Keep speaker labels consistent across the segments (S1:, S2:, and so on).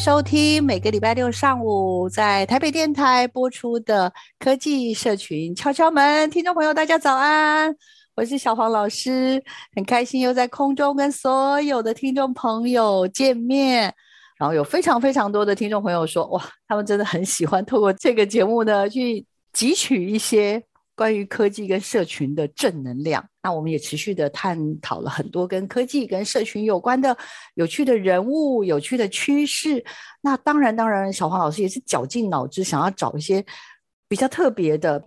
S1: 收听每个礼拜六上午在台北电台播出的科技社群敲敲门，听众朋友大家早安。我是小黄老师，很开心又在空中跟所有的听众朋友见面。然后有非常非常多的听众朋友说，哇，他们真的很喜欢透过这个节目呢，去汲取一些关于科技跟社群的正能量。那我们也持续的探讨了很多跟科技跟社群有关的有趣的人物、有趣的趋势。那当然，当然，小黄老师也是绞尽脑汁，想要找一些比较特别的。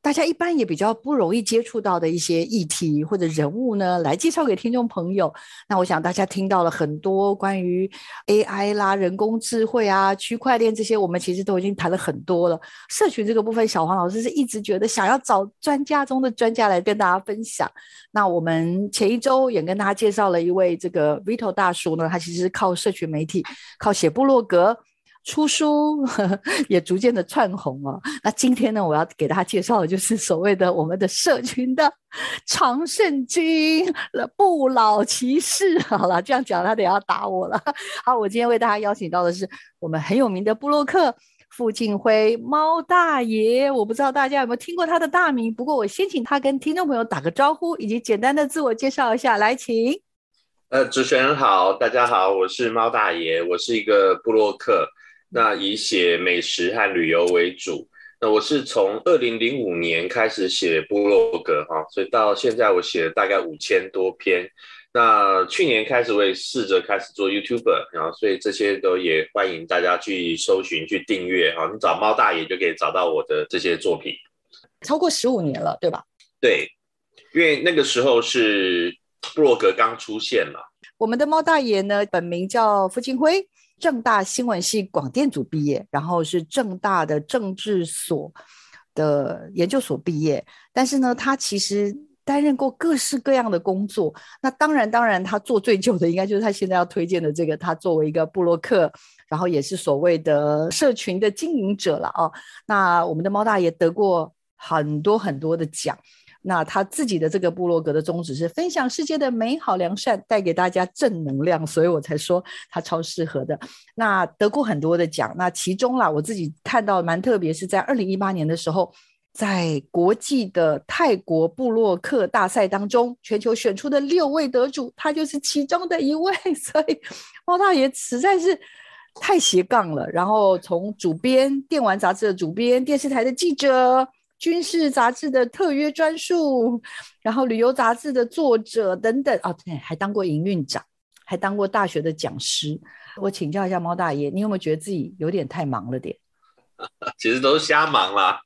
S1: 大家一般也比较不容易接触到的一些议题或者人物呢，来介绍给听众朋友。那我想大家听到了很多关于 AI 啦、人工智慧啊、区块链这些，我们其实都已经谈了很多了。社群这个部分，小黄老师是一直觉得想要找专家中的专家来跟大家分享。那我们前一周也跟大家介绍了一位这个 Vito 大叔呢，他其实是靠社群媒体，靠写部落格。出书呵呵 也逐渐的窜红哦。那今天呢，我要给大家介绍的就是所谓的我们的社群的常胜军不老骑士。好了，这样讲他得要打我了。好，我今天为大家邀请到的是我们很有名的部落客傅静辉猫大爷。我不知道大家有没有听过他的大名，不过我先请他跟听众朋友打个招呼，以及简单的自我介绍一下。来，请。
S2: 呃，主持人好，大家好，我是猫大爷，我是一个部落客。那以写美食和旅游为主。那我是从二零零五年开始写部落格哈，所以到现在我写了大概五千多篇。那去年开始我也试着开始做 YouTuber，然后所以这些都也欢迎大家去搜寻、去订阅哈。你找猫大爷就可以找到我的这些作品。
S1: 超过十五年了，对吧？
S2: 对，因为那个时候是部落格刚出现嘛。
S1: 我们的猫大爷呢，本名叫傅金辉。政大新闻系广电组毕业，然后是政大的政治所的研究所毕业。但是呢，他其实担任过各式各样的工作。那当然，当然，他做最久的应该就是他现在要推荐的这个。他作为一个布洛克，然后也是所谓的社群的经营者了哦。那我们的猫大爷得过很多很多的奖。那他自己的这个部落格的宗旨是分享世界的美好良善，带给大家正能量，所以我才说他超适合的。那得过很多的奖，那其中啦，我自己看到蛮特别，是在二零一八年的时候，在国际的泰国部落客大赛当中，全球选出的六位得主，他就是其中的一位。所以猫大爷实在是太斜杠了。然后从主编电玩杂志的主编，电视台的记者。军事杂志的特约专书，然后旅游杂志的作者等等哦，对，还当过营运长，还当过大学的讲师。我请教一下猫大爷，你有没有觉得自己有点太忙了点？
S2: 其实都是瞎忙啦。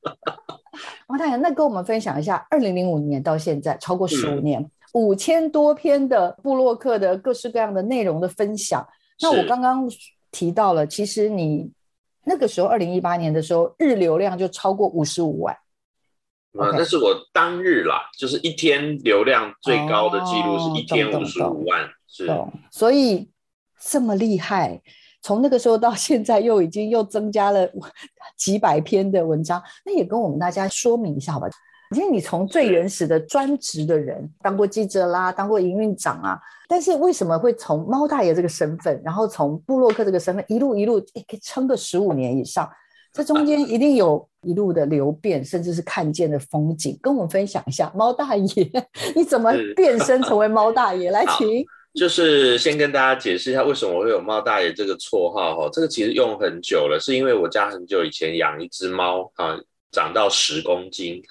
S1: 猫大爷，那跟我们分享一下，二零零五年到现在超过十五年，五千、嗯、多篇的布洛克的各式各样的内容的分享。那我刚刚提到了，其实你那个时候二零一八年的时候，日流量就超过五十五万。
S2: 啊，那是我当日啦就是一天流量最高的记录是一天五十五万，是，
S1: 所以这么厉害，从那个时候到现在又已经又增加了几百篇的文章，那也跟我们大家说明一下好吧？因为你从最原始的专职的人，当过记者啦，当过营运长啊，但是为什么会从猫大爷这个身份，然后从布洛克这个身份，一路一路可以撑个十五年以上？这中间一定有一路的流变，甚至是看见的风景，跟我们分享一下。猫大爷，你怎么变身成为猫大爷？来，请。
S2: 就是先跟大家解释一下为什么我会有猫大爷这个绰号哈，这个其实用很久了，是因为我家很久以前养一只猫啊。长到十公斤，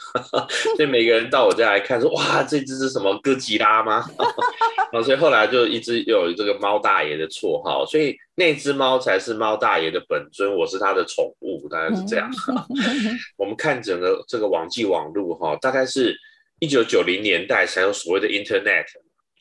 S2: 所以每个人到我家来看说，哇，这只是什么哥吉拉吗？所以后来就一直有这个猫大爷的绰号，所以那只猫才是猫大爷的本尊，我是他的宠物，大概是这样。我们看整个这个网际网路哈，大概是一九九零年代才有所谓的 Internet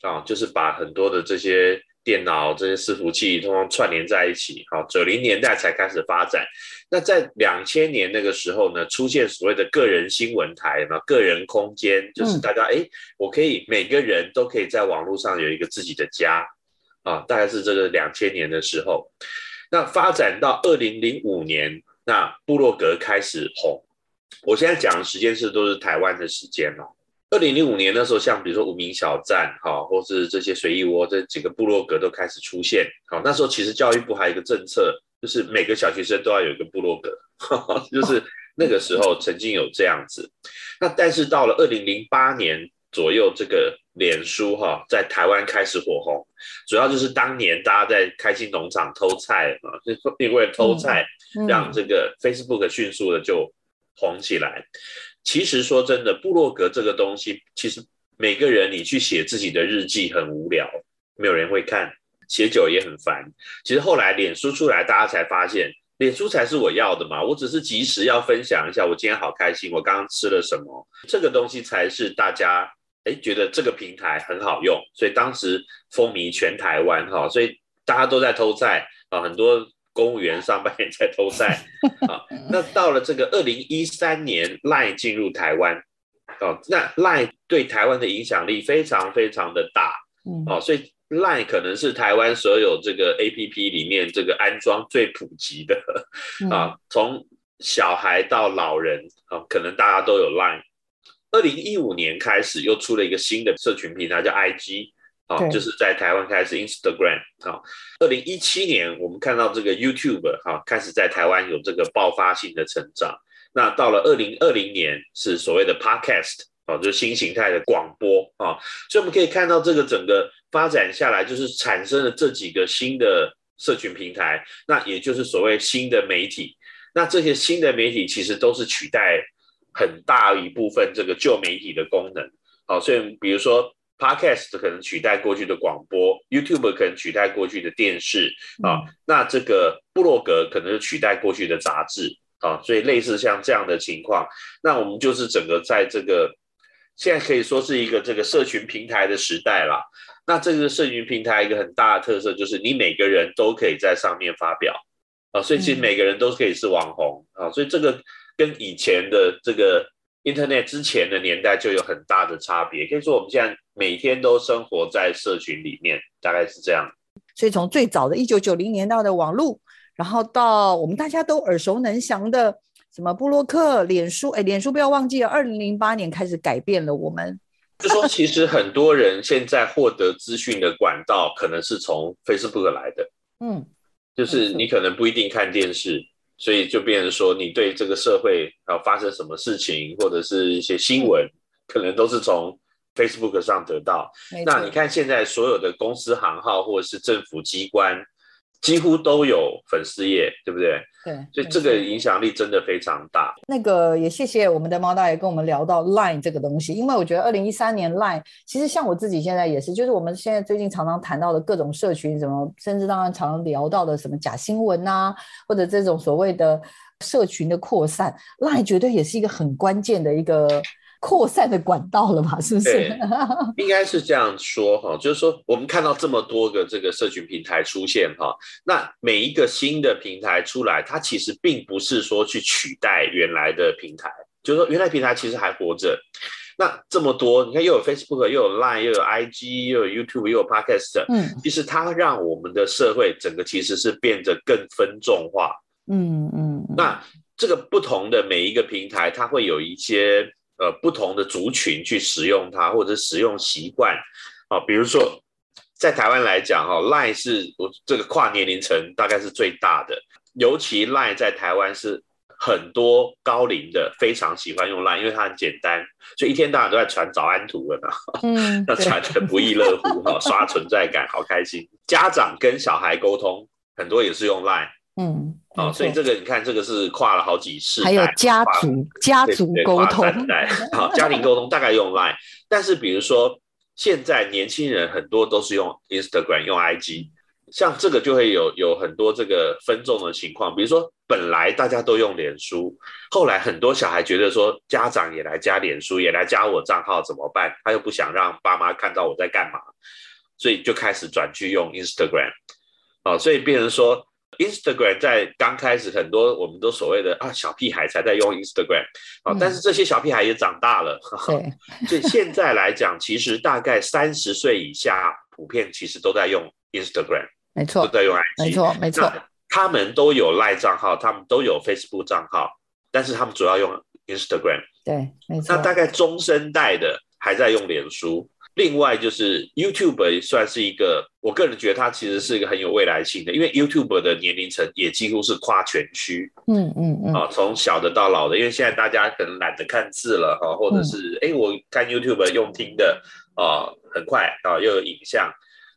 S2: 啊，就是把很多的这些。电脑这些伺服器通通串联在一起，好，九零年代才开始发展。那在两千年那个时候呢，出现所谓的个人新闻台嘛，个人空间，就是大家哎、嗯，我可以每个人都可以在网络上有一个自己的家啊，大概是这个两千年的时候。那发展到二零零五年，那部落格开始红。我现在讲的时间是都是台湾的时间哦。二零零五年那时候，像比如说无名小站，哈，或是这些随意窝这几个部落格都开始出现，好，那时候其实教育部还有一个政策，就是每个小学生都要有一个部落格，就是那个时候曾经有这样子。那但是到了二零零八年左右，这个脸书哈在台湾开始火红，主要就是当年大家在开心农场偷菜嘛，就因为偷菜让这个 Facebook 迅速的就红起来。其实说真的，部落格这个东西，其实每个人你去写自己的日记很无聊，没有人会看，写久也很烦。其实后来脸书出来，大家才发现，脸书才是我要的嘛。我只是及时要分享一下，我今天好开心，我刚刚吃了什么，这个东西才是大家哎觉得这个平台很好用，所以当时风靡全台湾哈，所以大家都在偷菜啊，很多。公务员上班也在偷赛 啊，那到了这个二零一三年，LINE 进入台湾，哦，那 LINE 对台湾的影响力非常非常的大，哦，所以 LINE 可能是台湾所有这个 APP 里面这个安装最普及的啊，从小孩到老人啊，可能大家都有 LINE。二零一五年开始又出了一个新的社群平台叫 IG。啊，就是在台湾开始 Instagram 啊，二零一七年我们看到这个 YouTube 哈开始在台湾有这个爆发性的成长。那到了二零二零年是所谓的 Podcast 啊，就是新形态的广播啊，所以我们可以看到这个整个发展下来，就是产生了这几个新的社群平台，那也就是所谓新的媒体。那这些新的媒体其实都是取代很大一部分这个旧媒体的功能。好，所以比如说。Podcast 可能取代过去的广播，YouTube 可能取代过去的电视啊，那这个部落格可能是取代过去的杂志啊，所以类似像这样的情况，那我们就是整个在这个现在可以说是一个这个社群平台的时代了。那这个社群平台一个很大的特色就是你每个人都可以在上面发表啊，所以其实每个人都可以是网红啊，所以这个跟以前的这个。Internet 之前的年代就有很大的差别，可以说我们现在每天都生活在社群里面，大概是这样。
S1: 所以从最早的一九九零年代的网络，然后到我们大家都耳熟能详的什么布洛克、脸书，哎，脸书不要忘记了，二零零八年开始改变了我们。
S2: 就说其实很多人现在获得资讯的管道可能是从 Facebook 来的，嗯，就是你可能不一定看电视。所以就变成说，你对这个社会要发生什么事情，或者是一些新闻，可能都是从 Facebook 上得到。那你看现在所有的公司行号或者是政府机关。几乎都有粉丝页，对不对？对，所以这个影响力真的非常大。
S1: 那个也谢谢我们的猫大爷跟我们聊到 Line 这个东西，因为我觉得二零一三年 Line 其实像我自己现在也是，就是我们现在最近常常谈到的各种社群，什么甚至当然常常聊到的什么假新闻啊，或者这种所谓的社群的扩散，Line 绝对也是一个很关键的一个。扩散的管道了吧？是不是？
S2: 对，应该是这样说哈，就是说我们看到这么多个这个社群平台出现哈，那每一个新的平台出来，它其实并不是说去取代原来的平台，就是说原来平台其实还活着。那这么多，你看又有 Facebook，又有 Line，又有 IG，又有 YouTube，又有 Podcast，嗯，其实它让我们的社会整个其实是变得更分众化，嗯嗯。那这个不同的每一个平台，它会有一些。呃，不同的族群去使用它，或者使用习惯，啊，比如说在台湾来讲，哈，Line 是我这个跨年龄层大概是最大的，尤其 Line 在台湾是很多高龄的非常喜欢用 Line，因为它很简单，所以一天到晚都在传早安图了呢。嗯，那传的不亦乐乎哈，刷存在感，好开心。家长跟小孩沟通，很多也是用 Line。嗯，哦，所以这个你看，这个是跨了好几次，
S1: 还有家族家族沟通，
S2: 好，家庭沟通大概用 Line，但是比如说现在年轻人很多都是用 Instagram，用 IG。像这个就会有有很多这个分众的情况，比如说本来大家都用脸书，后来很多小孩觉得说家长也来加脸书，也来加我账号怎么办？他又不想让爸妈看到我在干嘛，所以就开始转去用 Instagram，哦，所以变成说 Instagram 在刚开始很多我们都所谓的啊小屁孩才在用 Instagram，啊，但是这些小屁孩也长大了，嗯、所以现在来讲，其实大概三十岁以下普遍其实都在用 Instagram。
S1: 没错，
S2: 都在用 IG，
S1: 没错，没错。
S2: 他们都有 Line 账号，他们都有 Facebook 账号，但是他们主要用 Instagram。
S1: 对，没错。
S2: 那大概中生代的还在用脸书。另外就是 YouTube 算是一个，我个人觉得它其实是一个很有未来性的，因为 YouTube 的年龄层也几乎是跨全区。嗯嗯嗯。啊，从小的到老的，因为现在大家可能懒得看字了哈，或者是哎、嗯，我看 YouTube 用听的啊，很快啊，又有影像。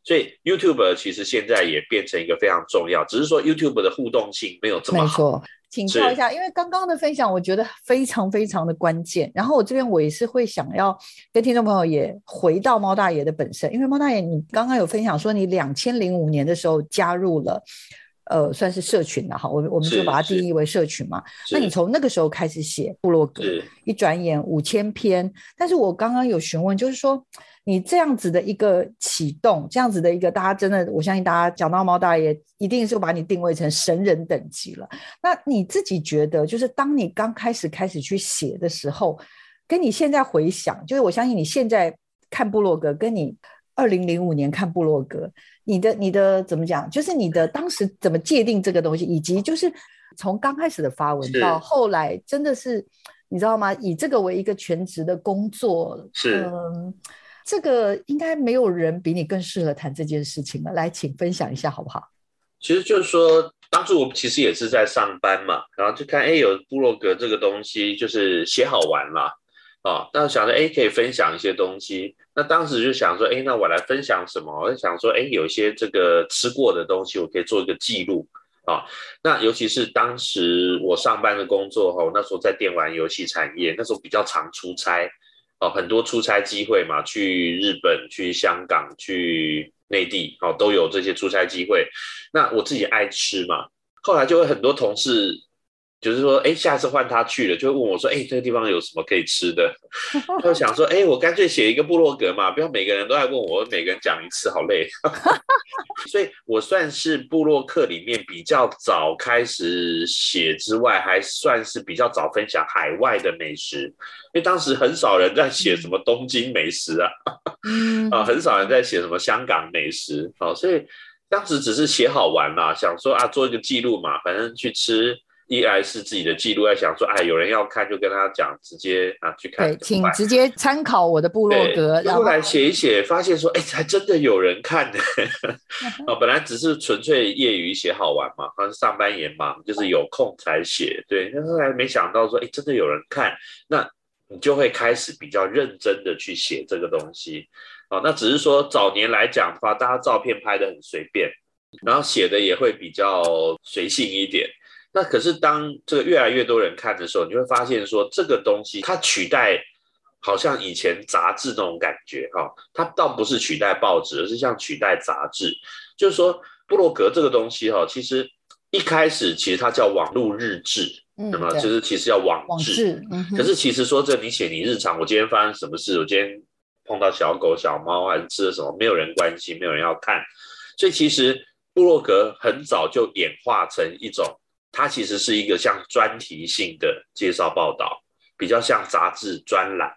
S2: 所以 YouTube 其实现在也变成一个非常重要，只是说 YouTube 的互动性没有这么好。
S1: 请教一下，因为刚刚的分享我觉得非常非常的关键。然后我这边我也是会想要跟听众朋友也回到猫大爷的本身，因为猫大爷你刚刚有分享说你两千零五年的时候加入了，呃，算是社群了哈，我我们就把它定义为社群嘛。那你从那个时候开始写部落格，一转眼五千篇。但是我刚刚有询问，就是说。你这样子的一个启动，这样子的一个，大家真的，我相信大家讲到猫大爷，一定是把你定位成神人等级了。那你自己觉得，就是当你刚开始开始去写的时候，跟你现在回想，就是我相信你现在看部落格，跟你二零零五年看部落格，你的你的怎么讲？就是你的当时怎么界定这个东西，以及就是从刚开始的发文到后来，真的是你知道吗？以这个为一个全职的工作，
S2: 是
S1: 嗯。这个应该没有人比你更适合谈这件事情了。来，请分享一下好不好？
S2: 其实就是说，当初我其实也是在上班嘛，然后就看，哎，有部落格这个东西，就是写好玩啦，啊，那想着，哎，可以分享一些东西。那当时就想说，哎，那我来分享什么？我就想说，哎，有一些这个吃过的东西，我可以做一个记录啊。那尤其是当时我上班的工作哈，那时候在电玩游戏产业，那时候比较常出差。哦，很多出差机会嘛，去日本、去香港、去内地，哦，都有这些出差机会。那我自己爱吃嘛，后来就会很多同事。就是说，哎，下次换他去了，就会问我说，哎，这个地方有什么可以吃的？就想说，哎，我干脆写一个部落格嘛，不要每个人都来问我，我每个人讲一次，好累。所以我算是部落客里面比较早开始写之外，还算是比较早分享海外的美食，因为当时很少人在写什么东京美食啊，啊，很少人在写什么香港美食，啊，所以当时只是写好玩啦，想说啊，做一个记录嘛，反正去吃。一来是自己的记录，在想说，哎，有人要看就跟他讲，直接啊去看。对，
S1: 请直接参考我的部落格。
S2: 然后来写一写，发现说，哎，还真的有人看呢。啊，本来只是纯粹业余写好玩嘛，反正上班也忙，就是有空才写。对，但后来没想到说，哎，真的有人看，那你就会开始比较认真的去写这个东西。啊，那只是说早年来讲的话，大家照片拍的很随便，然后写的也会比较随性一点。那可是当这个越来越多人看的时候，你会发现说，这个东西它取代，好像以前杂志那种感觉哈，它倒不是取代报纸，而是像取代杂志。就是说，布洛格这个东西哈，其实一开始其实它叫网络日志，那么就是其实要网志。可是其实说这你写你日常，我今天发生什么事，我今天碰到小狗小猫还是吃了什么，没有人关心，没有人要看。所以其实布洛格很早就演化成一种。它其实是一个像专题性的介绍报道，比较像杂志专栏。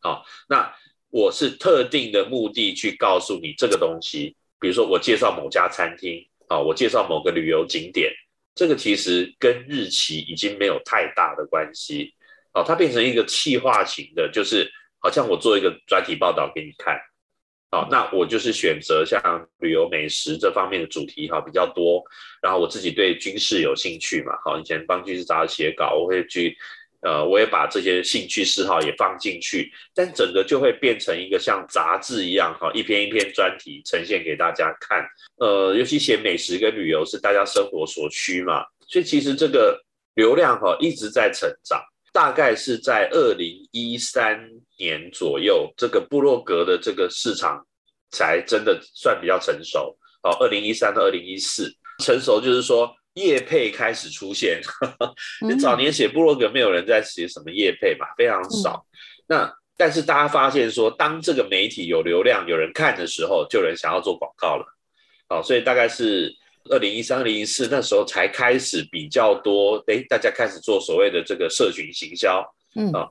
S2: 好，那我是特定的目的去告诉你这个东西，比如说我介绍某家餐厅，啊，我介绍某个旅游景点，这个其实跟日期已经没有太大的关系。哦，它变成一个气化型的，就是好像我做一个专题报道给你看。好，那我就是选择像旅游美食这方面的主题哈比较多，然后我自己对军事有兴趣嘛，好，以前帮军事杂志写稿，我会去，呃，我也把这些兴趣嗜好也放进去，但整个就会变成一个像杂志一样哈，一篇一篇专题呈现给大家看，呃，尤其写美食跟旅游是大家生活所需嘛，所以其实这个流量哈一直在成长。大概是在二零一三年左右，这个部落格的这个市场才真的算比较成熟。哦，二零一三到二零一四成熟，就是说业配开始出现。你 早年写部落格，没有人在写什么业配嘛，非常少。那但是大家发现说，当这个媒体有流量、有人看的时候，就有人想要做广告了。哦，所以大概是。二零一三、二零一四那时候才开始比较多，哎，大家开始做所谓的这个社群行销。嗯啊，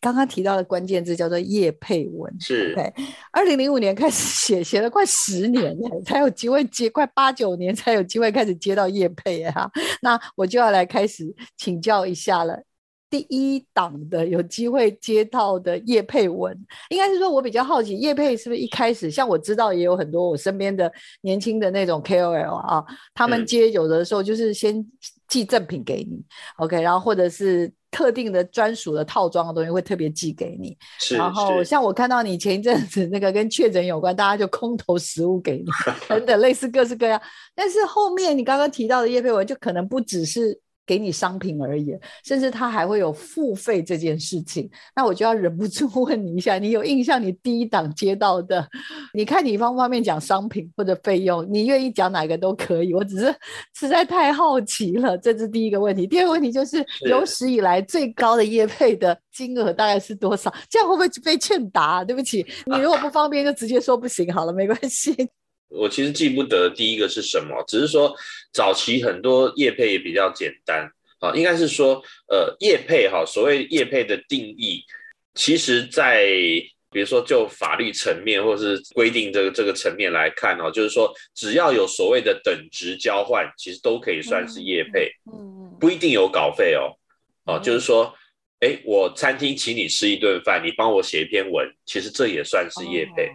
S1: 刚刚提到的关键字叫做叶佩文，
S2: 是。对，
S1: 二零零五年开始写，写了快十年才有机会接，快八九年才有机会开始接到叶佩啊。那我就要来开始请教一下了。第一档的有机会接到的叶佩文，应该是说，我比较好奇，叶佩是不是一开始，像我知道也有很多我身边的年轻的那种 KOL 啊，他们接有的时候就是先寄赠品给你，嗯，OK，然后或者是特定的专属的套装的东西会特别寄给你，
S2: 是，
S1: 然后像我看到你前一阵子那个跟确诊有关，大家就空投食物给你，等等类似各式各样，但是后面你刚刚提到的叶佩文就可能不只是。给你商品而已，甚至他还会有付费这件事情，那我就要忍不住 问你一下，你有印象你第一档接到的？你看你方不方便讲商品或者费用？你愿意讲哪个都可以，我只是实在太好奇了。这是第一个问题。第二个问题就是有史以来最高的业配的金额大概是多少？这样会不会被劝打？对不起，你如果不方便就直接说不行好了，没关系。
S2: 我其实记不得第一个是什么，只是说早期很多业配也比较简单啊，应该是说呃业配哈，所谓业配的定义，其实在比如说就法律层面或是规定这个这个层面来看哦，就是说只要有所谓的等值交换，其实都可以算是业配，嗯，不一定有稿费哦，哦，就是说，哎，我餐厅请你吃一顿饭，你帮我写一篇文，其实这也算是业配，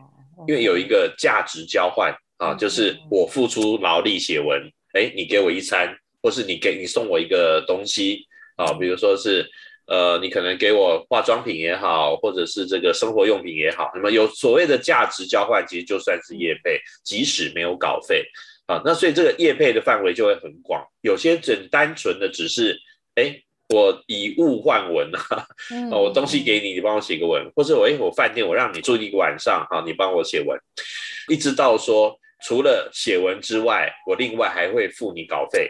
S2: 因为有一个价值交换。啊，就是我付出劳力写文，哎，你给我一餐，或是你给你送我一个东西啊，比如说是，呃，你可能给我化妆品也好，或者是这个生活用品也好，那么有所谓的价值交换，其实就算是业配，即使没有稿费。啊，那所以这个业配的范围就会很广，有些很单纯的只是，哎，我以物换文啊，我东西给你，你帮我写个文，或者我哎，我饭店我让你住一个晚上，哈，你帮我写文，一直到说。除了写文之外，我另外还会付你稿费，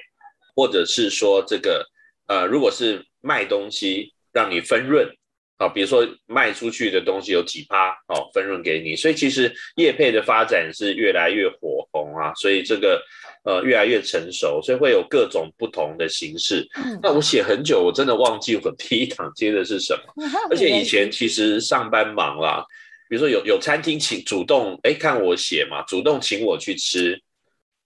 S2: 或者是说这个，呃，如果是卖东西让你分润，啊，比如说卖出去的东西有几趴，哦，分润给你。所以其实业配的发展是越来越火红啊，所以这个呃越来越成熟，所以会有各种不同的形式。那我写很久，我真的忘记我第一档接的是什么，而且以前其实上班忙啦。比如说有有餐厅请主动哎看我写嘛，主动请我去吃。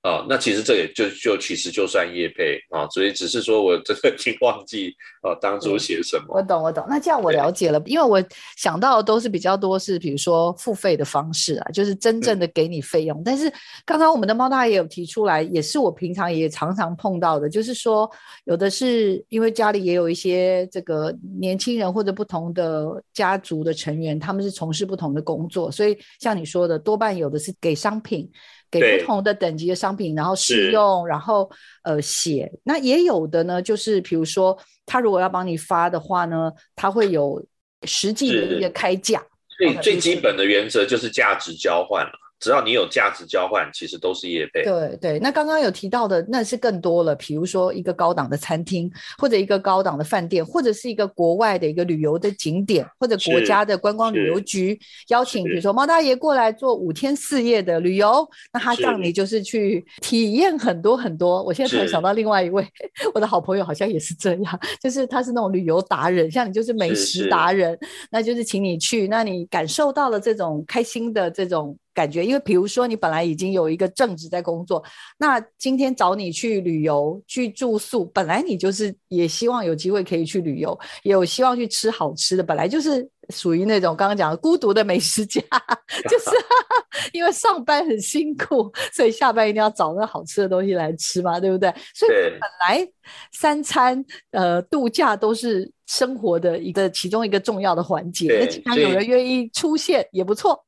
S2: 啊、哦，那其实这也就就其实就算业配啊、哦，所以只是说我这个 已经忘记啊、哦、当初写什么。
S1: 我懂我懂，那这样我了解了，因为我想到的都是比较多是比如说付费的方式啊，就是真正的给你费用。嗯、但是刚刚我们的猫大爷有提出来，也是我平常也常常碰到的，就是说有的是因为家里也有一些这个年轻人或者不同的家族的成员，他们是从事不同的工作，所以像你说的，多半有的是给商品。给不同的等级的商品，然后试用，然后呃写。那也有的呢，就是比如说他如果要帮你发的话呢，他会有实际的一个开价。
S2: 最最基本的原则就是价值交换了。只要你有价值交换，其实都是业配。
S1: 对对，那刚刚有提到的那是更多了，比如说一个高档的餐厅，或者一个高档的饭店，或者是一个国外的一个旅游的景点，或者国家的观光旅游局邀请，比如说猫大爷过来做五天四夜的旅游，那他让你就是去体验很多很多。我现在突然想到另外一位，我的好朋友好像也是这样，就是他是那种旅游达人，像你就是美食达人，那就是请你去，那你感受到了这种开心的这种。感觉，因为比如说你本来已经有一个正职在工作，那今天找你去旅游、去住宿，本来你就是也希望有机会可以去旅游，也有希望去吃好吃的，本来就是属于那种刚刚讲的孤独的美食家，就是 因为上班很辛苦，所以下班一定要找那好吃的东西来吃嘛，对不对？所以本来三餐呃度假都是生活的一个其中一个重要的环节，那经常有人愿意出现也不错。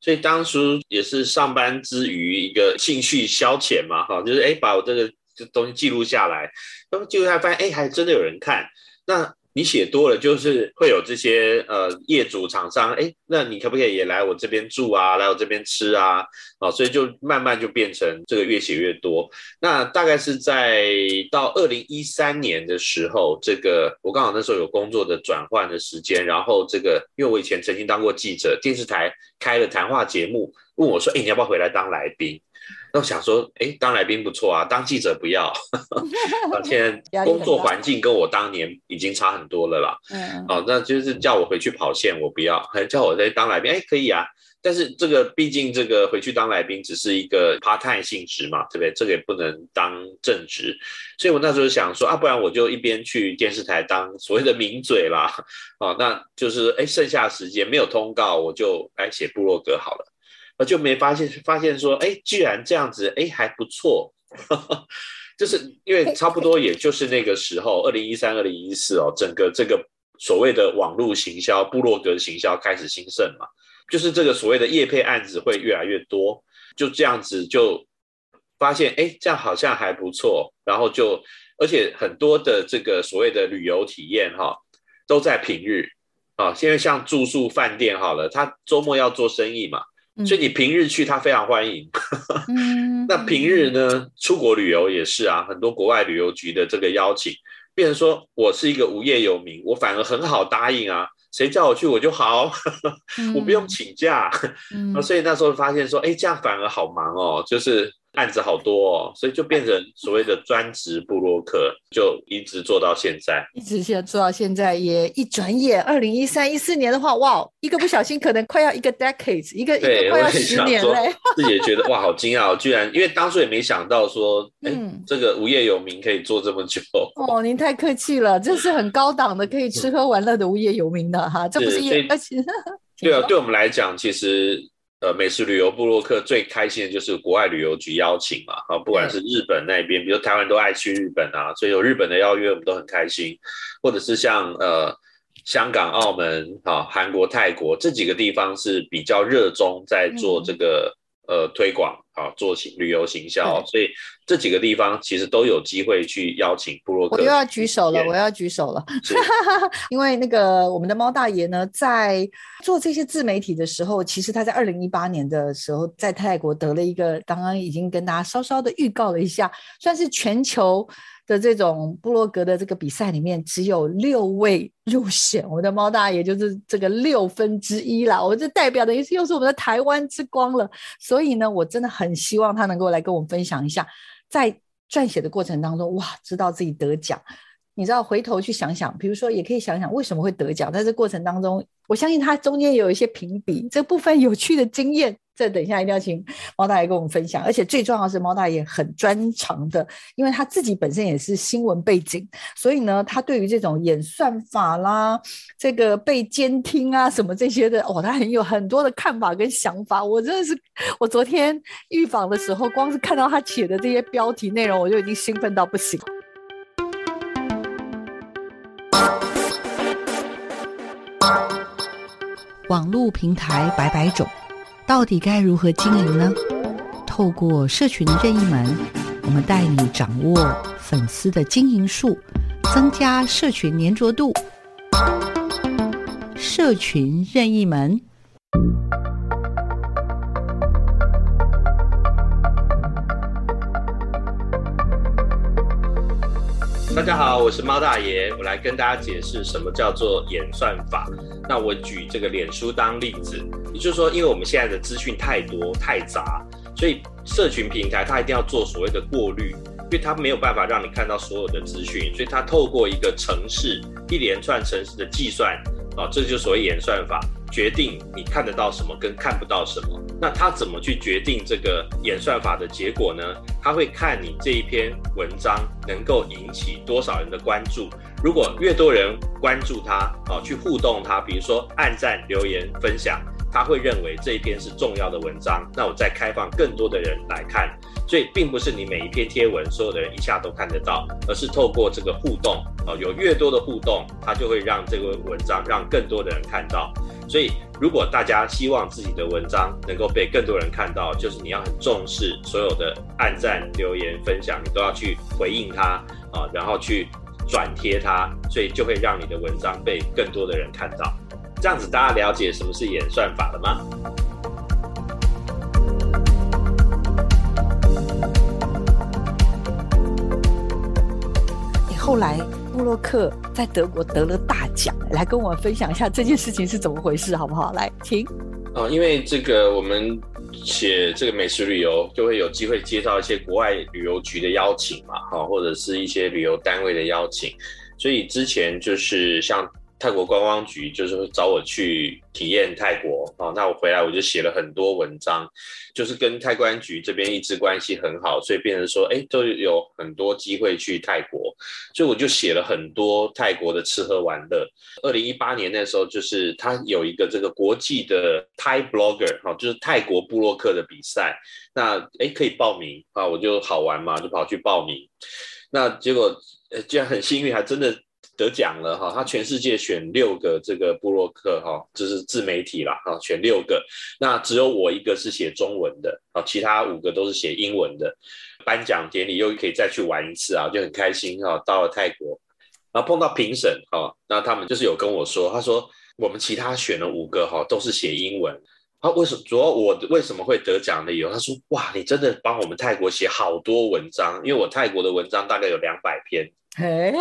S2: 所以当初也是上班之余一个兴趣消遣嘛，哈，就是哎把我这个这东西记录下来，那么记录下来发现哎还真的有人看，那。你写多了，就是会有这些呃业主厂商，哎，那你可不可以也来我这边住啊，来我这边吃啊？啊，所以就慢慢就变成这个越写越多。那大概是在到二零一三年的时候，这个我刚好那时候有工作的转换的时间，然后这个因为我以前曾经当过记者，电视台开了谈话节目，问我说，哎，你要不要回来当来宾？那我想说，哎，当来宾不错啊，当记者不要。现 在工作环境跟我当年已经差很多了啦。嗯，哦，那就是叫我回去跑线，我不要，还叫我再当来宾，哎，可以啊。但是这个毕竟这个回去当来宾只是一个 part time 性质嘛，对不对？这个也不能当正职，所以我那时候想说啊，不然我就一边去电视台当所谓的名嘴啦。哦，那就是哎，剩下时间没有通告，我就来写部落格好了。我就没发现，发现说，哎，居然这样子，哎，还不错，就是因为差不多也就是那个时候，二零一三、二零一四哦，整个这个所谓的网络行销、部落格行销开始兴盛嘛，就是这个所谓的业配案子会越来越多，就这样子就发现，哎，这样好像还不错，然后就而且很多的这个所谓的旅游体验哈，都在平日啊，因为像住宿饭店好了，他周末要做生意嘛。所以你平日去，他非常欢迎。嗯、那平日呢，出国旅游也是啊，很多国外旅游局的这个邀请，变成说我是一个无业游民，我反而很好答应啊，谁叫我去我就好，我不用请假。嗯、所以那时候发现说，哎，这样反而好忙哦，就是。案子好多哦，所以就变成所谓的专职布洛克，就一直做到现在，
S1: 一直现在做到现在，也一转眼，二零一三一四年的话，哇，一个不小心可能快要一个 decades，一个一个快要十年嘞，
S2: 自己也觉得哇，好惊讶，居然因为当初也没想到说，哎、嗯，这个无业游民可以做这么久。
S1: 哦，您太客气了，这是很高档的，可以吃喝玩乐的无业游民的哈，这不是业，而且
S2: 对啊，对我们来讲，其实。呃，美食旅游部落客最开心的就是国外旅游局邀请嘛，啊，不管是日本那边，比如台湾都爱去日本啊，所以有日本的邀约我们都很开心，或者是像呃香港、澳门、啊韩国、泰国这几个地方是比较热衷在做这个。呃，推广啊，做行旅游行销，所以这几个地方其实都有机会去邀请部落客。
S1: 我又要举手了，我要举手了，是因为那个我们的猫大爷呢，在做这些自媒体的时候，其实他在二零一八年的时候在泰国得了一个，刚刚已经跟大家稍稍的预告了一下，算是全球。的这种部落格的这个比赛里面，只有六位入选，我的猫大爷就是这个六分之一啦。我这代表的又是我们的台湾之光了。所以呢，我真的很希望他能够来跟我们分享一下，在撰写的过程当中，哇，知道自己得奖。你知道，回头去想想，比如说，也可以想想为什么会得奖。在这过程当中，我相信他中间也有一些评比，这部分有趣的经验，这等一下一定要请猫大爷跟我们分享。而且最重要是，猫大爷很专长的，因为他自己本身也是新闻背景，所以呢，他对于这种演算法啦、这个被监听啊什么这些的，哦，他很有很多的看法跟想法。我真的是，我昨天预访的时候，光是看到他写的这些标题内容，我就已经兴奋到不行。网络平台百百种，到底该如何经营呢？透过社群任意门，我们带你掌握粉丝的经营术，增加社群粘着度。社群任意门。
S2: 大家好，我是猫大爷，我来跟大家解释什么叫做演算法。那我举这个脸书当例子，也就是说，因为我们现在的资讯太多太杂，所以社群平台它一定要做所谓的过滤，因为它没有办法让你看到所有的资讯，所以它透过一个程式，一连串程式的计算，啊，这就所谓演算法，决定你看得到什么跟看不到什么。那他怎么去决定这个演算法的结果呢？他会看你这一篇文章能够引起多少人的关注。如果越多人关注他，啊，去互动他，比如说按赞、留言、分享，他会认为这一篇是重要的文章。那我再开放更多的人来看。所以，并不是你每一篇贴文，所有的人一下都看得到，而是透过这个互动，啊，有越多的互动，它就会让这个文章让更多的人看到。所以，如果大家希望自己的文章能够被更多人看到，就是你要很重视所有的按赞、留言、分享，你都要去回应它啊，然后去转贴它，所以就会让你的文章被更多的人看到。这样子，大家了解什么是演算法了吗？
S1: 后来布洛克在德国得了大奖，来跟我们分享一下这件事情是怎么回事，好不好？来，请。
S2: 哦，因为这个我们写这个美食旅游，就会有机会接到一些国外旅游局的邀请嘛，哈，或者是一些旅游单位的邀请，所以之前就是像。泰国观光局就是会找我去体验泰国啊，那我回来我就写了很多文章，就是跟泰观局这边一直关系很好，所以变成说，哎，都有很多机会去泰国，所以我就写了很多泰国的吃喝玩乐。二零一八年那时候，就是他有一个这个国际的 Thai Blogger 哈，就是泰国部落客的比赛，那哎可以报名啊，我就好玩嘛，就跑去报名，那结果居然很幸运，还真的。得奖了哈，他全世界选六个这个部落客哈，就是自媒体啦哈，选六个，那只有我一个是写中文的啊，其他五个都是写英文的。颁奖典礼又可以再去玩一次啊，就很开心哈。到了泰国，然后碰到评审哈，那他们就是有跟我说，他说我们其他选了五个哈，都是写英文。他为什么？主要我为什么会得奖的理由？他说哇，你真的帮我们泰国写好多文章，因为我泰国的文章大概有两百篇。哎，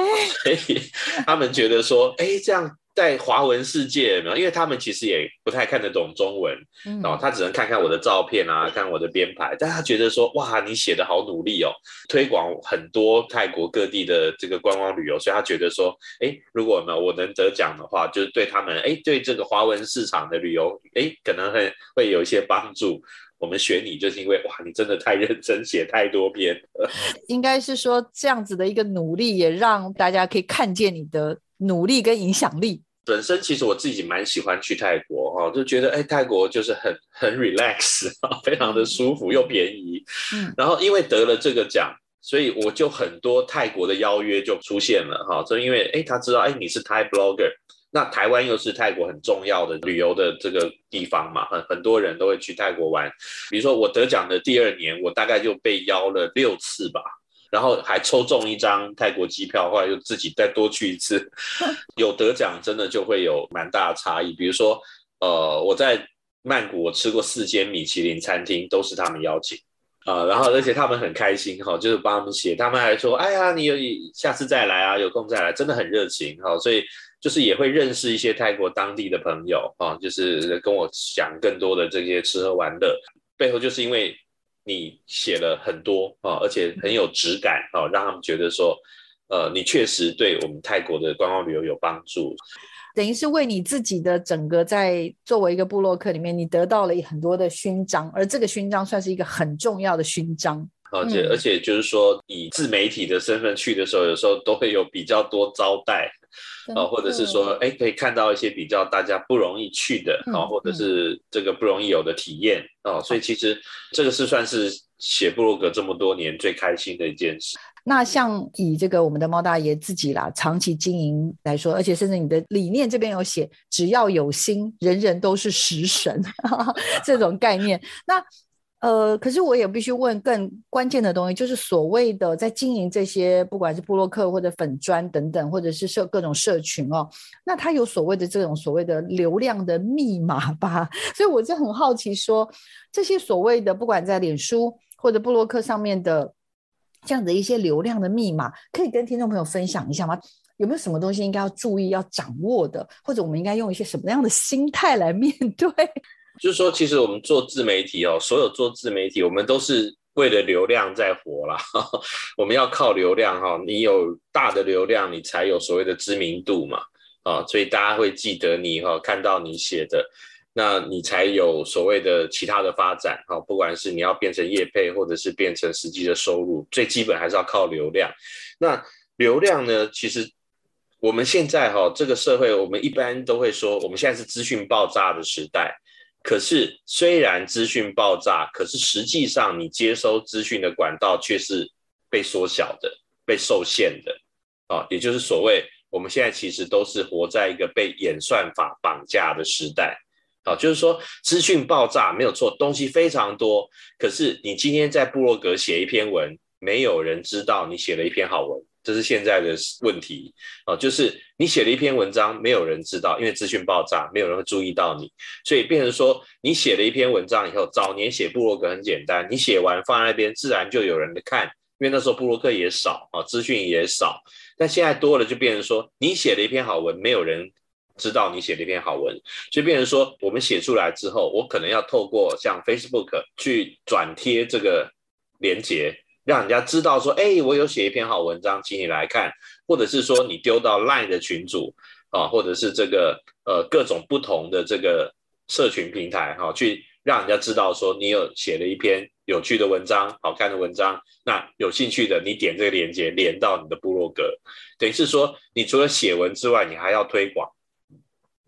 S2: 所以 他们觉得说，哎，这样在华文世界，因为他们其实也不太看得懂中文，嗯，然后他只能看看我的照片啊，看我的编排，但他觉得说，哇，你写的好努力哦，推广很多泰国各地的这个观光旅游，所以他觉得说，哎，如果呢我能得奖的话，就是对他们，哎，对这个华文市场的旅游，哎，可能会会有一些帮助。我们选你就是因为哇，你真的太认真，写太多篇了。
S1: 应该是说这样子的一个努力，也让大家可以看见你的努力跟影响力。
S2: 本身其实我自己蛮喜欢去泰国哈，就觉得哎，泰国就是很很 relax，非常的舒服又便宜。嗯，然后因为得了这个奖，所以我就很多泰国的邀约就出现了哈，就因为哎，他知道哎你是 Thai blogger。那台湾又是泰国很重要的旅游的这个地方嘛，很很多人都会去泰国玩。比如说我得奖的第二年，我大概就被邀了六次吧，然后还抽中一张泰国机票，后来又自己再多去一次。有得奖真的就会有蛮大的差异。比如说，呃，我在曼谷我吃过四间米其林餐厅，都是他们邀请啊，呃，然后而且他们很开心哈，就是帮他们写，他们还说，哎呀，你有下次再来啊，有空再来，真的很热情哈，所以。就是也会认识一些泰国当地的朋友啊，就是跟我讲更多的这些吃喝玩乐，背后就是因为你写了很多啊，而且很有质感啊，让他们觉得说，呃，你确实对我们泰国的观光旅游有帮助，
S1: 等于是为你自己的整个在作为一个部落客里面，你得到了很多的勋章，而这个勋章算是一个很重要的勋章。
S2: 而且而且就是说，以自媒体的身份去的时候，有时候都会有比较多招待。啊，或者是说，哎，可以看到一些比较大家不容易去的啊，或者是这个不容易有的体验啊，所以其实这个是算是写部落格这么多年最开心的一件事。
S1: 那像以这个我们的猫大爷自己啦，长期经营来说，而且甚至你的理念这边有写，只要有心，人人都是食神 这种概念，那。呃，可是我也必须问更关键的东西，就是所谓的在经营这些，不管是布洛克或者粉砖等等，或者是社各种社群哦，那它有所谓的这种所谓的流量的密码吧？所以我就很好奇说，这些所谓的不管在脸书或者布洛克上面的这样的一些流量的密码，可以跟听众朋友分享一下吗？有没有什么东西应该要注意、要掌握的，或者我们应该用一些什么样的心态来面 对？
S2: 就是说，其实我们做自媒体哦，所有做自媒体，我们都是为了流量在活啦。我们要靠流量哈，你有大的流量，你才有所谓的知名度嘛啊，所以大家会记得你哈，看到你写的，那你才有所谓的其他的发展，哈，不管是你要变成业配，或者是变成实际的收入，最基本还是要靠流量。那流量呢，其实我们现在哈这个社会，我们一般都会说，我们现在是资讯爆炸的时代。可是虽然资讯爆炸，可是实际上你接收资讯的管道却是被缩小的、被受限的，啊，也就是所谓我们现在其实都是活在一个被演算法绑架的时代。啊，就是说资讯爆炸没有错，东西非常多。可是你今天在部落格写一篇文，没有人知道你写了一篇好文，这是现在的问题。啊，就是你写了一篇文章，没有人知道，因为资讯爆炸，没有人会注意到你。所以变成说，你写了一篇文章以后，早年写部落格很简单，你写完放在那边，自然就有人看，因为那时候部落客也少啊，资讯也少。但现在多了，就变成说，你写了一篇好文，没有人。知道你写了一篇好文，所以变成说，我们写出来之后，我可能要透过像 Facebook 去转贴这个链接，让人家知道说，哎，我有写一篇好文章，请你来看，或者是说你丢到 Line 的群组啊，或者是这个呃各种不同的这个社群平台哈，去让人家知道说你有写了一篇有趣的文章，好看的文章，那有兴趣的你点这个链接连到你的部落格，等于是说你除了写文之外，你还要推广。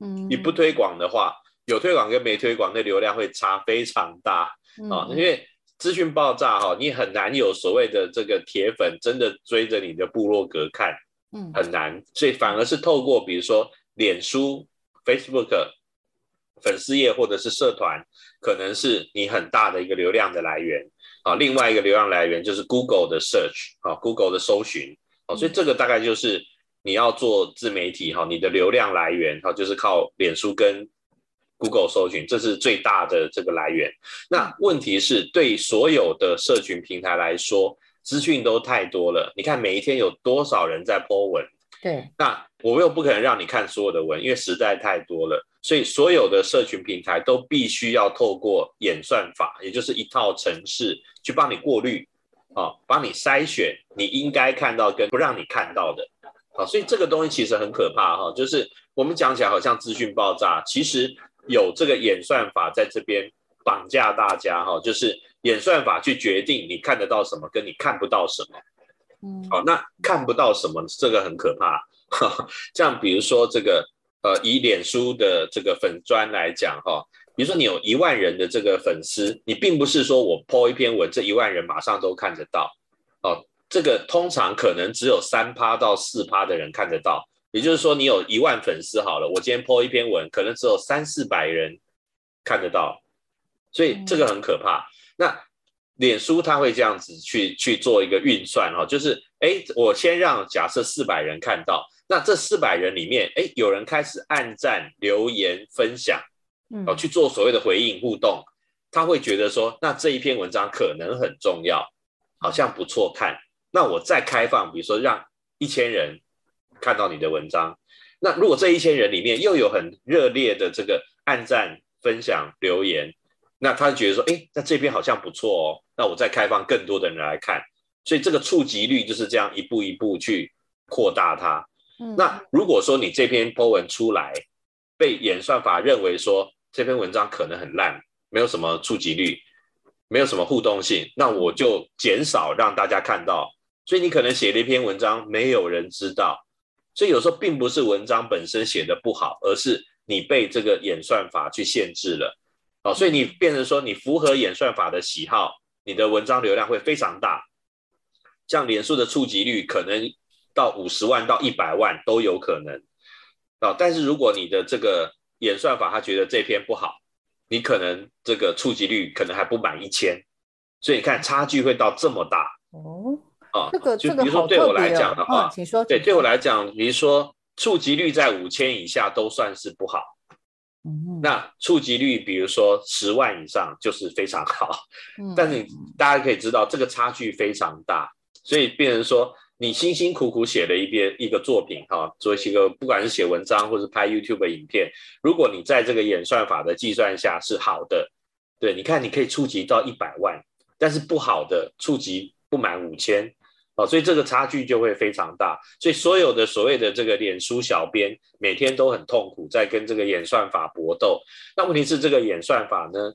S1: 嗯，
S2: 你不推广的话，有推广跟没推广，那流量会差非常大啊！因为资讯爆炸哈，你很难有所谓的这个铁粉真的追着你的部落格看，嗯，很难，所以反而是透过比如说脸书、Facebook 粉丝页或者是社团，可能是你很大的一个流量的来源啊。另外一个流量来源就是 Google 的 Search 啊，Google 的搜寻啊，所以这个大概就是。你要做自媒体哈，你的流量来源哈，就是靠脸书跟 Google 搜寻，这是最大的这个来源。那问题是对所有的社群平台来说，资讯都太多了。你看每一天有多少人在 po 文？
S1: 对，
S2: 那我又不可能让你看所有的文，因为实在太多了。所以所有的社群平台都必须要透过演算法，也就是一套程式去帮你过滤啊，帮你筛选你应该看到跟不让你看到的。啊，所以这个东西其实很可怕哈，就是我们讲起来好像资讯爆炸，其实有这个演算法在这边绑架大家哈，就是演算法去决定你看得到什么，跟你看不到什么。嗯，好，那看不到什么，这个很可怕。像比如说这个呃，以脸书的这个粉砖来讲哈，比如说你有一万人的这个粉丝，你并不是说我 po 一篇文，这一万人马上都看得到。哦。这个通常可能只有三趴到四趴的人看得到，也就是说，你有一万粉丝好了，我今天 po 一篇文，可能只有三四百人看得到，所以这个很可怕。那脸书它会这样子去去做一个运算哈，就是哎，我先让假设四百人看到，那这四百人里面，哎，有人开始按赞、留言、分享，哦，去做所谓的回应互动，他会觉得说，那这一篇文章可能很重要，好像不错看。那我再开放，比如说让一千人看到你的文章，那如果这一千人里面又有很热烈的这个按赞、分享、留言，那他就觉得说，哎，那这篇好像不错哦，那我再开放更多的人来看，所以这个触及率就是这样一步一步去扩大它。嗯，那如果说你这篇 po 文出来，被演算法认为说这篇文章可能很烂，没有什么触及率，没有什么互动性，那我就减少让大家看到。所以你可能写了一篇文章，没有人知道。所以有时候并不是文章本身写的不好，而是你被这个演算法去限制了。哦，所以你变成说你符合演算法的喜好，你的文章流量会非常大。像脸书的触及率可能到五十万到一百万都有可能。啊，但是如果你的这个演算法他觉得这篇不好，你可能这个触及率可能还不满一千。所以你看差距会到这么大。哦。啊，这个就比如说对我来讲的话，请说。对，对我来讲，比如说触及率在五千以下都算是不好。嗯，那触及率，比如说十万以上就是非常好。嗯，但是你大家可以知道，这个差距非常大，所以变成说，你辛辛苦苦写了一篇一个作品，哈，做一个不管是写文章或是拍 YouTube 影片，如果你在这个演算法的计算下是好的，对，你看你可以触及到一百万，但是不好的触及不满五千。哦，所以这个差距就会非常大。所以所有的所谓的这个脸书小编每天都很痛苦，在跟这个演算法搏斗。那问题是这个演算法呢，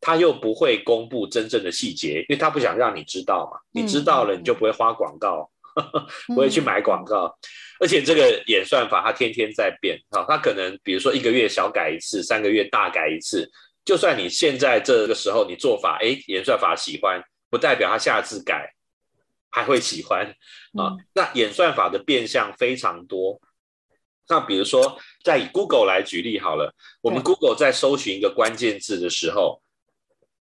S2: 他又不会公布真正的细节，因为他不想让你知道嘛。你知道了，你就不会花广告，不会去买广告。而且这个演算法它天天在变，哈，它可能比如说一个月小改一次，三个月大改一次。就算你现在这个时候你做法，哎，演算法喜欢，不代表他下次改还会喜欢啊。那演算法的变相非常多。那比如说，在以 Google 来举例好了，我们 Google 在搜寻一个关键字的时候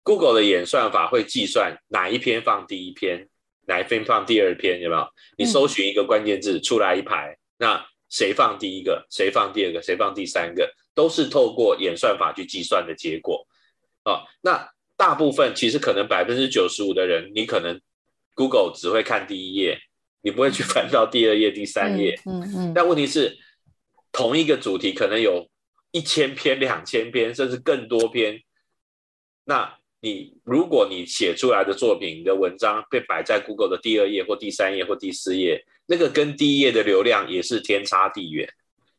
S2: ，Google 的演算法会计算哪一篇放第一篇，哪一篇放第二篇，有没有？你搜寻一个关键字出来一排，那谁放第一个，谁放第二个，谁放第三个？都是透过演算法去计算的结果，哦，那大部分其实可能百分之九十五的人，你可能 Google 只会看第一页，你不会去翻到第二页、第三页。
S1: 嗯嗯。
S2: 但问题是，同一个主题可能有一千篇、两千篇，甚至更多篇。那你如果你写出来的作品、你的文章被摆在 Google 的第二页或第三页或第四页，那个跟第一页的流量也是天差地远。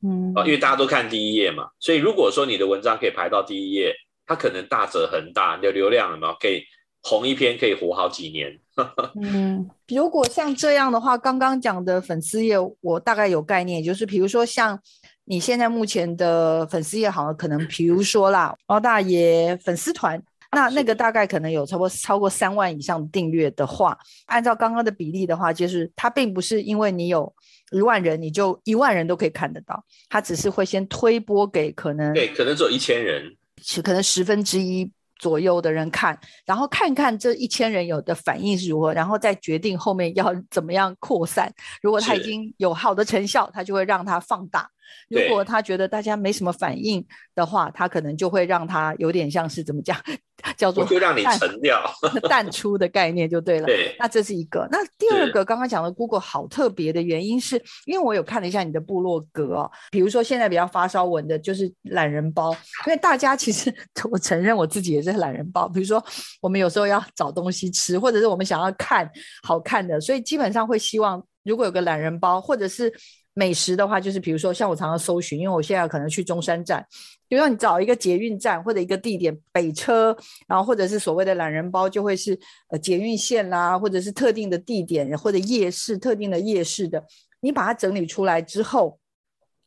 S1: 嗯，
S2: 因为大家都看第一页嘛，所以如果说你的文章可以排到第一页，它可能大者很大，你的流量嘛，可以红一篇可以活好几年。
S1: 嗯，如果像这样的话，刚刚讲的粉丝页，我大概有概念，就是比如说像你现在目前的粉丝页，好像可能比如说啦，猫大爷粉丝团，那那个大概可能有超过超过三万以上订阅的话，按照刚刚的比例的话，就是它并不是因为你有。一万人，你就一万人都可以看得到，它只是会先推播给可能
S2: 对，可能只有一千人，
S1: 可能十分之一左右的人看，然后看看这一千人有的反应是如何，然后再决定后面要怎么样扩散。如果他已经有好的成效，他就会让它放大。如果他觉得大家没什么反应的话，他可能就会让他有点像是怎么讲，叫做
S2: 就让你沉掉
S1: 淡出的概念就对了。
S2: 对，
S1: 那这是一个。那第二个刚刚讲的 Google 好特别的原因是，因为我有看了一下你的部落格哦，比如说现在比较发烧文的就是懒人包，因为大家其实 我承认我自己也是懒人包。比如说我们有时候要找东西吃，或者是我们想要看好看的，所以基本上会希望如果有个懒人包，或者是。美食的话，就是比如说像我常常搜寻，因为我现在可能去中山站，比如说你找一个捷运站或者一个地点北车，然后或者是所谓的懒人包，就会是呃捷运线啦，或者是特定的地点或者夜市特定的夜市的，你把它整理出来之后，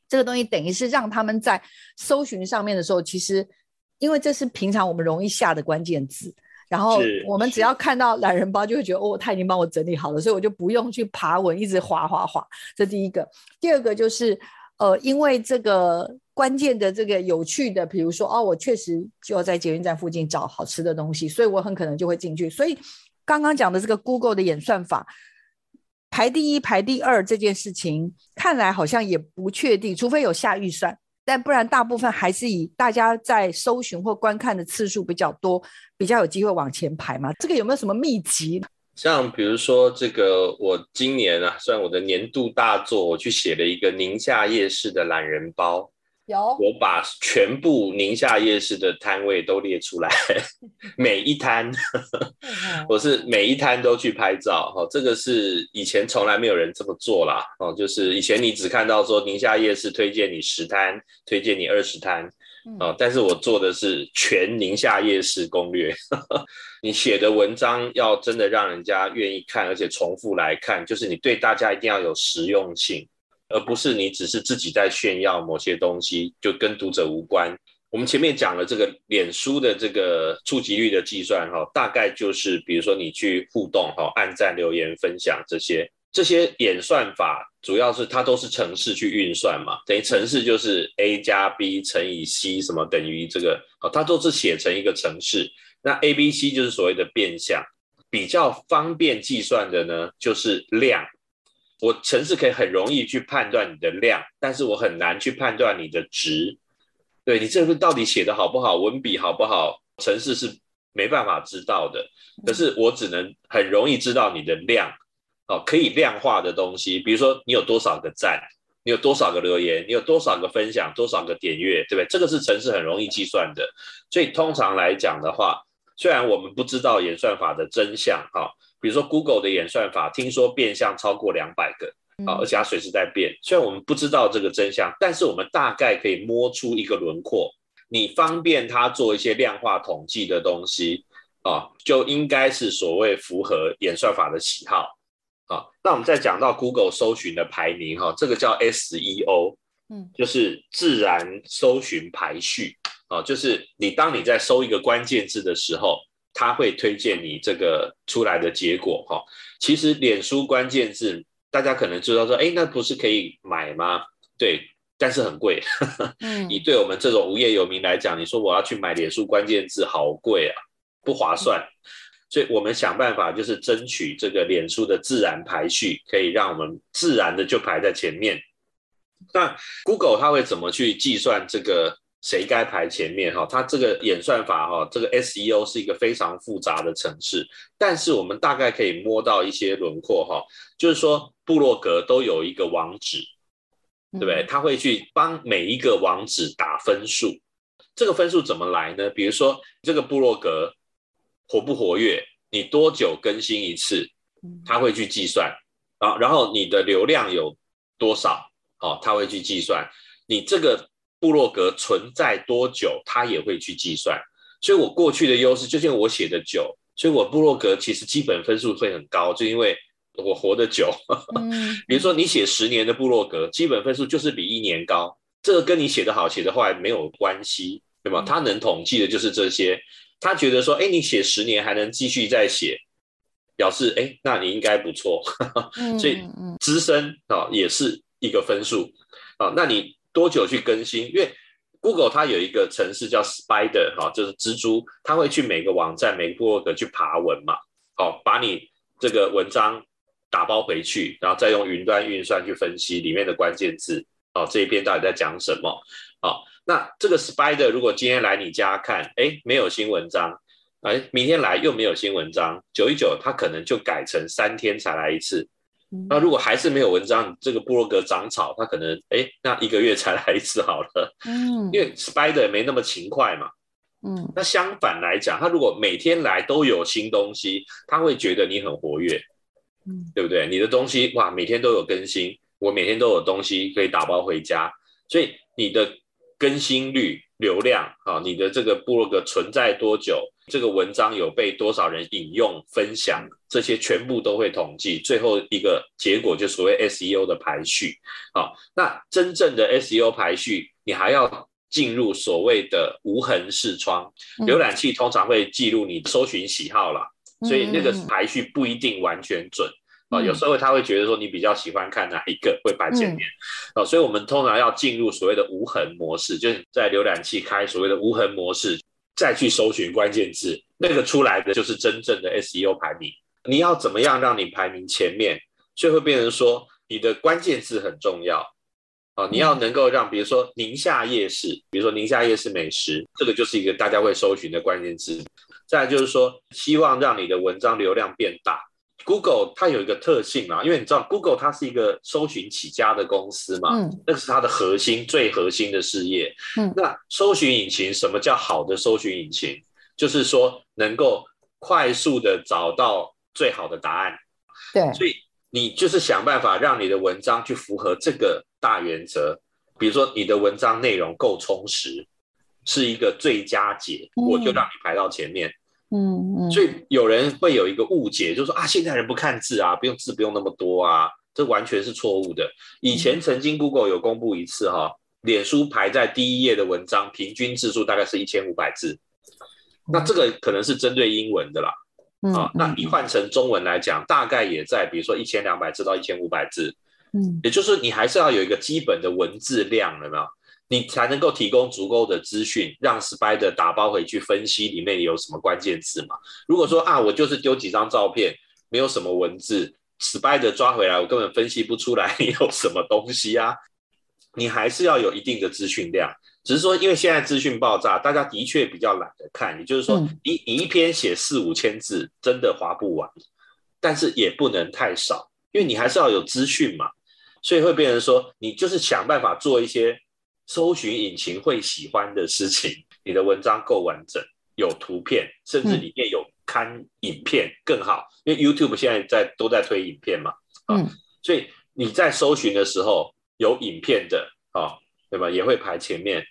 S1: 这个东西等于是让他们在搜寻上面的时候，其实因为这是平常我们容易下的关键字。然后我们只要看到懒人包，就会觉得哦，他已经帮我整理好了，所以我就不用去爬文，一直滑滑滑。这第一个，第二个就是呃，因为这个关键的这个有趣的，比如说哦，我确实就要在捷运站附近找好吃的东西，所以我很可能就会进去。所以刚刚讲的这个 Google 的演算法排第一、排第二这件事情，看来好像也不确定，除非有下预算。但不然，大部分还是以大家在搜寻或观看的次数比较多，比较有机会往前排嘛。这个有没有什么秘籍？
S2: 像比如说，这个我今年啊，算我的年度大作，我去写了一个宁夏夜市的懒人包。
S1: 有，
S2: 我把全部宁夏夜市的摊位都列出来，每一摊，我是每一摊都去拍照，哦，这个是以前从来没有人这么做啦，哦，就是以前你只看到说宁夏夜市推荐你十摊，推荐你二十摊，哦，但是我做的是全宁夏夜市攻略，你写的文章要真的让人家愿意看，而且重复来看，就是你对大家一定要有实用性。而不是你只是自己在炫耀某些东西，就跟读者无关。我们前面讲了这个脸书的这个触及率的计算，哈，大概就是比如说你去互动，哈，按赞、留言、分享这些，这些演算法主要是它都是程式去运算嘛，等于程式就是 A 加 B 乘以 C 什么等于这个，好，它都是写成一个程式。那 A、B、C 就是所谓的变相，比较方便计算的呢，就是量。我程式可以很容易去判断你的量，但是我很难去判断你的值。对，你这份到底写得好不好，文笔好不好，程式是没办法知道的。可是我只能很容易知道你的量，哦，可以量化的东西，比如说你有多少个赞，你有多少个留言，你有多少个分享，多少个点阅，对不对？这个是程式很容易计算的。所以通常来讲的话，虽然我们不知道演算法的真相，哈，比如说 Google 的演算法，听说变相超过两百个，啊，而且它随时在变。虽然我们不知道这个真相，但是我们大概可以摸出一个轮廓。你方便它做一些量化统计的东西，啊，就应该是所谓符合演算法的喜好，啊。那我们再讲到 Google 搜寻的排名，哈，这个叫 SEO，嗯，就是自然搜寻排序。啊，就是你当你在搜一个关键字的时候，它会推荐你这个出来的结果哈。其实脸书关键字大家可能知道说，哎，那不是可以买吗？对，但是很贵。嗯，以对我们这种无业游民来讲，你说我要去买脸书关键字，好贵啊，不划算。所以我们想办法就是争取这个脸书的自然排序，可以让我们自然的就排在前面。那 Google 它会怎么去计算这个？谁该排前面？哈，它这个演算法哈，这个 SEO 是一个非常复杂的城市，但是我们大概可以摸到一些轮廓哈，就是说部落格都有一个网址，对不对？他会去帮每一个网址打分数，这个分数怎么来呢？比如说这个部落格活不活跃，你多久更新一次，他会去计算啊，然后你的流量有多少，哦，他会去计算你这个。部落格存在多久，它也会去计算。所以我过去的优势就像我写的久，所以我部落格其实基本分数会很高，就因为我活得久。嗯、比如说你写十年的部落格，基本分数就是比一年高，这个跟你写得好写得坏没有关系，对吧？他能统计的就是这些。他觉得说，哎，你写十年还能继续再写，表示哎，那你应该不错。所以资深啊也是一个分数啊，那你。多久去更新？因为 Google 它有一个程式叫 Spider 哈，就是蜘蛛，它会去每个网站、每个部落格去爬文嘛，好，把你这个文章打包回去，然后再用云端运算去分析里面的关键字，哦，这一篇到底在讲什么？好，那这个 Spider 如果今天来你家看，哎，没有新文章，哎，明天来又没有新文章，久一久它可能就改成三天才来一次。那如果还是没有文章，这个部落格长草，它可能哎，那一个月才来一次好了。嗯，因为 Spider 没那么勤快嘛。嗯，那相反来讲，他如果每天来都有新东西，他会觉得你很活跃。嗯，对不对？你的东西哇，每天都有更新，我每天都有东西可以打包回家，所以你的更新率、流量啊，你的这个部落格存在多久？这个文章有被多少人引用、分享，这些全部都会统计，最后一个结果就所谓 SEO 的排序。好，那真正的 SEO 排序，你还要进入所谓的无痕视窗。浏览器通常会记录你搜寻喜好啦，所以那个排序不一定完全准啊。有时候他会觉得说你比较喜欢看哪一个会摆前面啊，所以我们通常要进入所谓的无痕模式，就是在浏览器开所谓的无痕模式。再去搜寻关键字，那个出来的就是真正的 SEO 排名。你要怎么样让你排名前面？所以会变成说，你的关键字很重要啊！你要能够让，比如说宁夏夜市，比如说宁夏夜市美食，这个就是一个大家会搜寻的关键字。再来就是说，希望让你的文章流量变大。Google 它有一个特性嘛，因为你知道 Google 它是一个搜寻起家的公司嘛，嗯，那个是它的核心、最核心的事业。嗯，那搜寻引擎什么叫好的搜寻引擎？就是说能够快速的找到最好的答案。对，所以你就是想办法让你的文章去符合这个大原则。比如说你的文章内容够充实，是一个最佳解，我就让你排到前面。嗯嗯，所以有人会有一个误解，就是说啊，现在人不看字啊，不用字不用那么多啊，这完全是错误的。以前曾经 Google 有公布一次哈，脸书排在第一页的文章平均字数大概是一千五百字，那这个可能是针对英文的啦，啊，那你换成中文来讲，大概也在比如说一千两百字到一千五百字，嗯，也就是你还是要有一个基本的文字量，有没有？你才能够提供足够的资讯，让 Spider 打包回去分析里面有什么关键字嘛？如果说啊，我就是丢几张照片，没有什么文字，Spider 抓回来，我根本分析不出来 有什么东西啊。你还是要有一定的资讯量，只是说因为现在资讯爆炸，大家的确比较懒得看。也就是说，你你一篇写四五千字，真的划不完，但是也不能太少，因为你还是要有资讯嘛。所以会变成说，你就是想办法做一些。搜寻引擎会喜欢的事情，你的文章够完整，有图片，甚至里面有看影片更好，嗯、因为 YouTube 现在在都在推影片嘛，啊、嗯，所以你在搜寻的时候有影片的啊，对吧？也会排前面。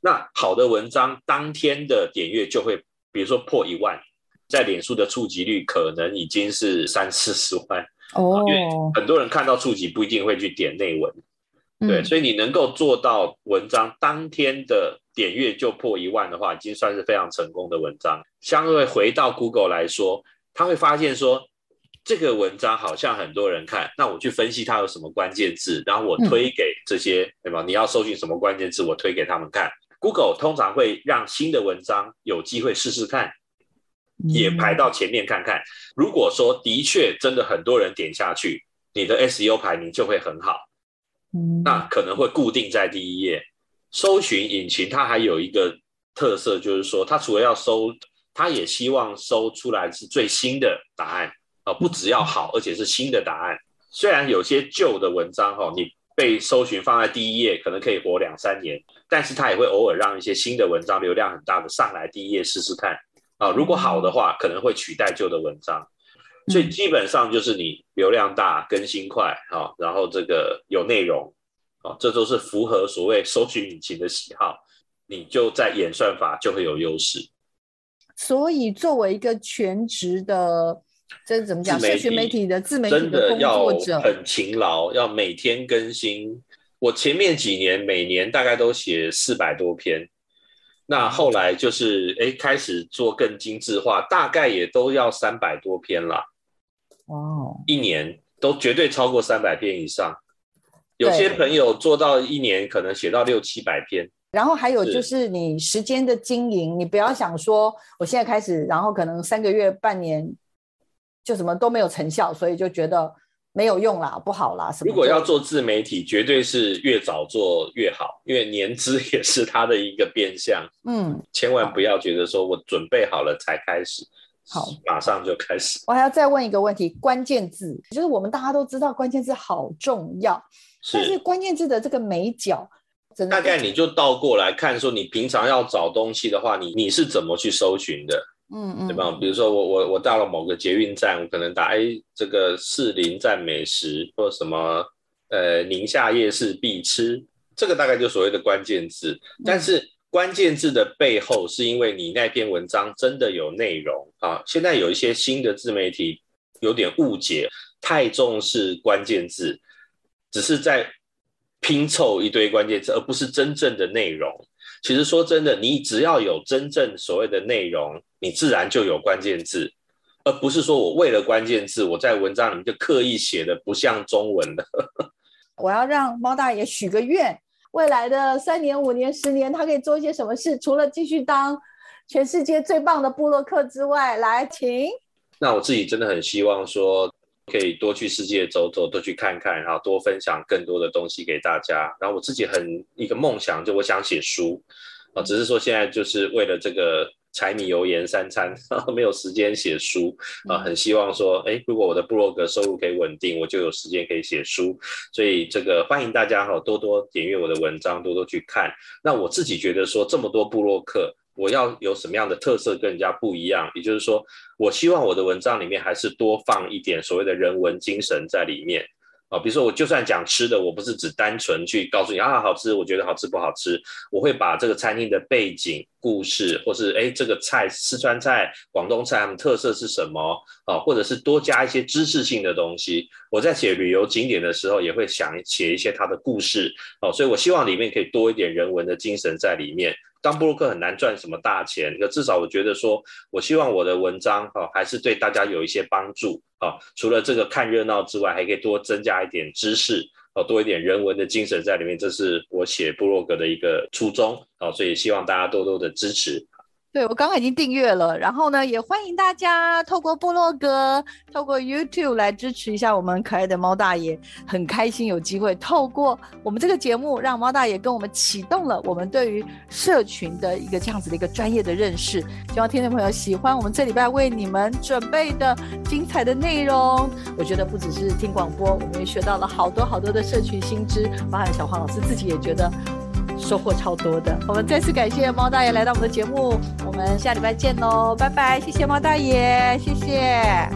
S2: 那好的文章当天的点阅就会，比如说破一万，在脸书的触及率可能已经是三四十万哦，因为很多人看到触及不一定会去点内文。对，所以你能够做到文章当天的点阅就破一万的话，已经算是非常成功的文章。相对回到 Google 来说，他会发现说这个文章好像很多人看，那我去分析它有什么关键字，然后我推给这些，嗯、对吧？你要搜寻什么关键字，我推给他们看。Google 通常会让新的文章有机会试试看，也排到前面看看。如果说的确真的很多人点下去，你的 SEO 排名就会很好。那可能会固定在第一页。搜寻引擎它还有一个特色，就是说它除了要搜，它也希望搜出来是最新的答案啊，不只要好，而且是新的答案。虽然有些旧的文章哈，你被搜寻放在第一页，可能可以活两三年，但是它也会偶尔让一些新的文章流量很大的上来第一页试试看啊。如果好的话，可能会取代旧的文章。所以基本上就是你流量大、更新快，哈，然后这个有内容，啊，这都是符合所谓搜寻引擎的喜好，你就在演算法就会有优势。
S1: 所以作为一个全职的，这是怎么讲？社群媒体的自媒体的工作者，
S2: 真的要很勤劳，要每天更新。我前面几年每年大概都写四百多篇，那后来就是哎开始做更精致化，大概也都要三百多篇了。哦一年都绝对超过三百篇以上，有些朋友做到一年可能写到六七百篇。
S1: 然后还有就是你时间的经营，你不要想说我现在开始，然后可能三个月、半年就什么都没有成效，所以就觉得没有用啦，不好啦。什么？
S2: 如果要做自媒体，绝对是越早做越好，因为年资也是它的一个变相。嗯，千万不要觉得说我准备好了才开始。好，马上就开始。
S1: 我还要再问一个问题：关键字，就是我们大家都知道关键字好重要，是，但是关键字的这个美角，
S2: 大概你就倒过来看，说你平常要找东西的话，你你是怎么去搜寻的？嗯嗯，对吧？比如说我我我到了某个捷运站，我可能打哎这个士林站美食，或什么呃宁夏夜市必吃，这个大概就所谓的关键字，但是。嗯关键字的背后，是因为你那篇文章真的有内容啊。现在有一些新的自媒体有点误解，太重视关键字，只是在拼凑一堆关键字，而不是真正的内容。其实说真的，你只要有真正所谓的内容，你自然就有关键字，而不是说我为了关键字，我在文章里面就刻意写的不像中文的。
S1: 我要让猫大爷许个愿。未来的三年、五年、十年，他可以做一些什么事？除了继续当全世界最棒的布洛克之外，来，请。
S2: 那我自己真的很希望说，可以多去世界走走，多去看看，然后多分享更多的东西给大家。然后我自己很一个梦想，就我想写书啊，只是说现在就是为了这个。柴米油盐三餐，没有时间写书啊，很希望说，哎，如果我的部落格收入可以稳定，我就有时间可以写书。所以这个欢迎大家哈，多多点阅我的文章，多多去看。那我自己觉得说，这么多部落客，我要有什么样的特色跟人家不一样？也就是说，我希望我的文章里面还是多放一点所谓的人文精神在里面。啊，比如说我就算讲吃的，我不是只单纯去告诉你啊好吃，我觉得好吃不好吃，我会把这个餐厅的背景故事，或是哎这个菜四川菜、广东菜，它们特色是什么啊，或者是多加一些知识性的东西。我在写旅游景点的时候，也会想写一些它的故事哦，所以我希望里面可以多一点人文的精神在里面。当部落客很难赚什么大钱，可至少我觉得说，我希望我的文章哈还是对大家有一些帮助啊。除了这个看热闹之外，还可以多增加一点知识多一点人文的精神在里面，这是我写布洛格的一个初衷啊。所以希望大家多多的支持。
S1: 对，我刚刚已经订阅了，然后呢，也欢迎大家透过部落格、透过 YouTube 来支持一下我们可爱的猫大爷。很开心有机会透过我们这个节目，让猫大爷跟我们启动了我们对于社群的一个这样子的一个专业的认识。希望听众朋友喜欢我们这礼拜为你们准备的精彩的内容。我觉得不只是听广播，我们也学到了好多好多的社群新知，包含小黄老师自己也觉得。收获超多的。我们再次感谢猫大爷来到我们的节目，我们下礼拜见喽，拜拜！谢谢猫大爷，谢谢。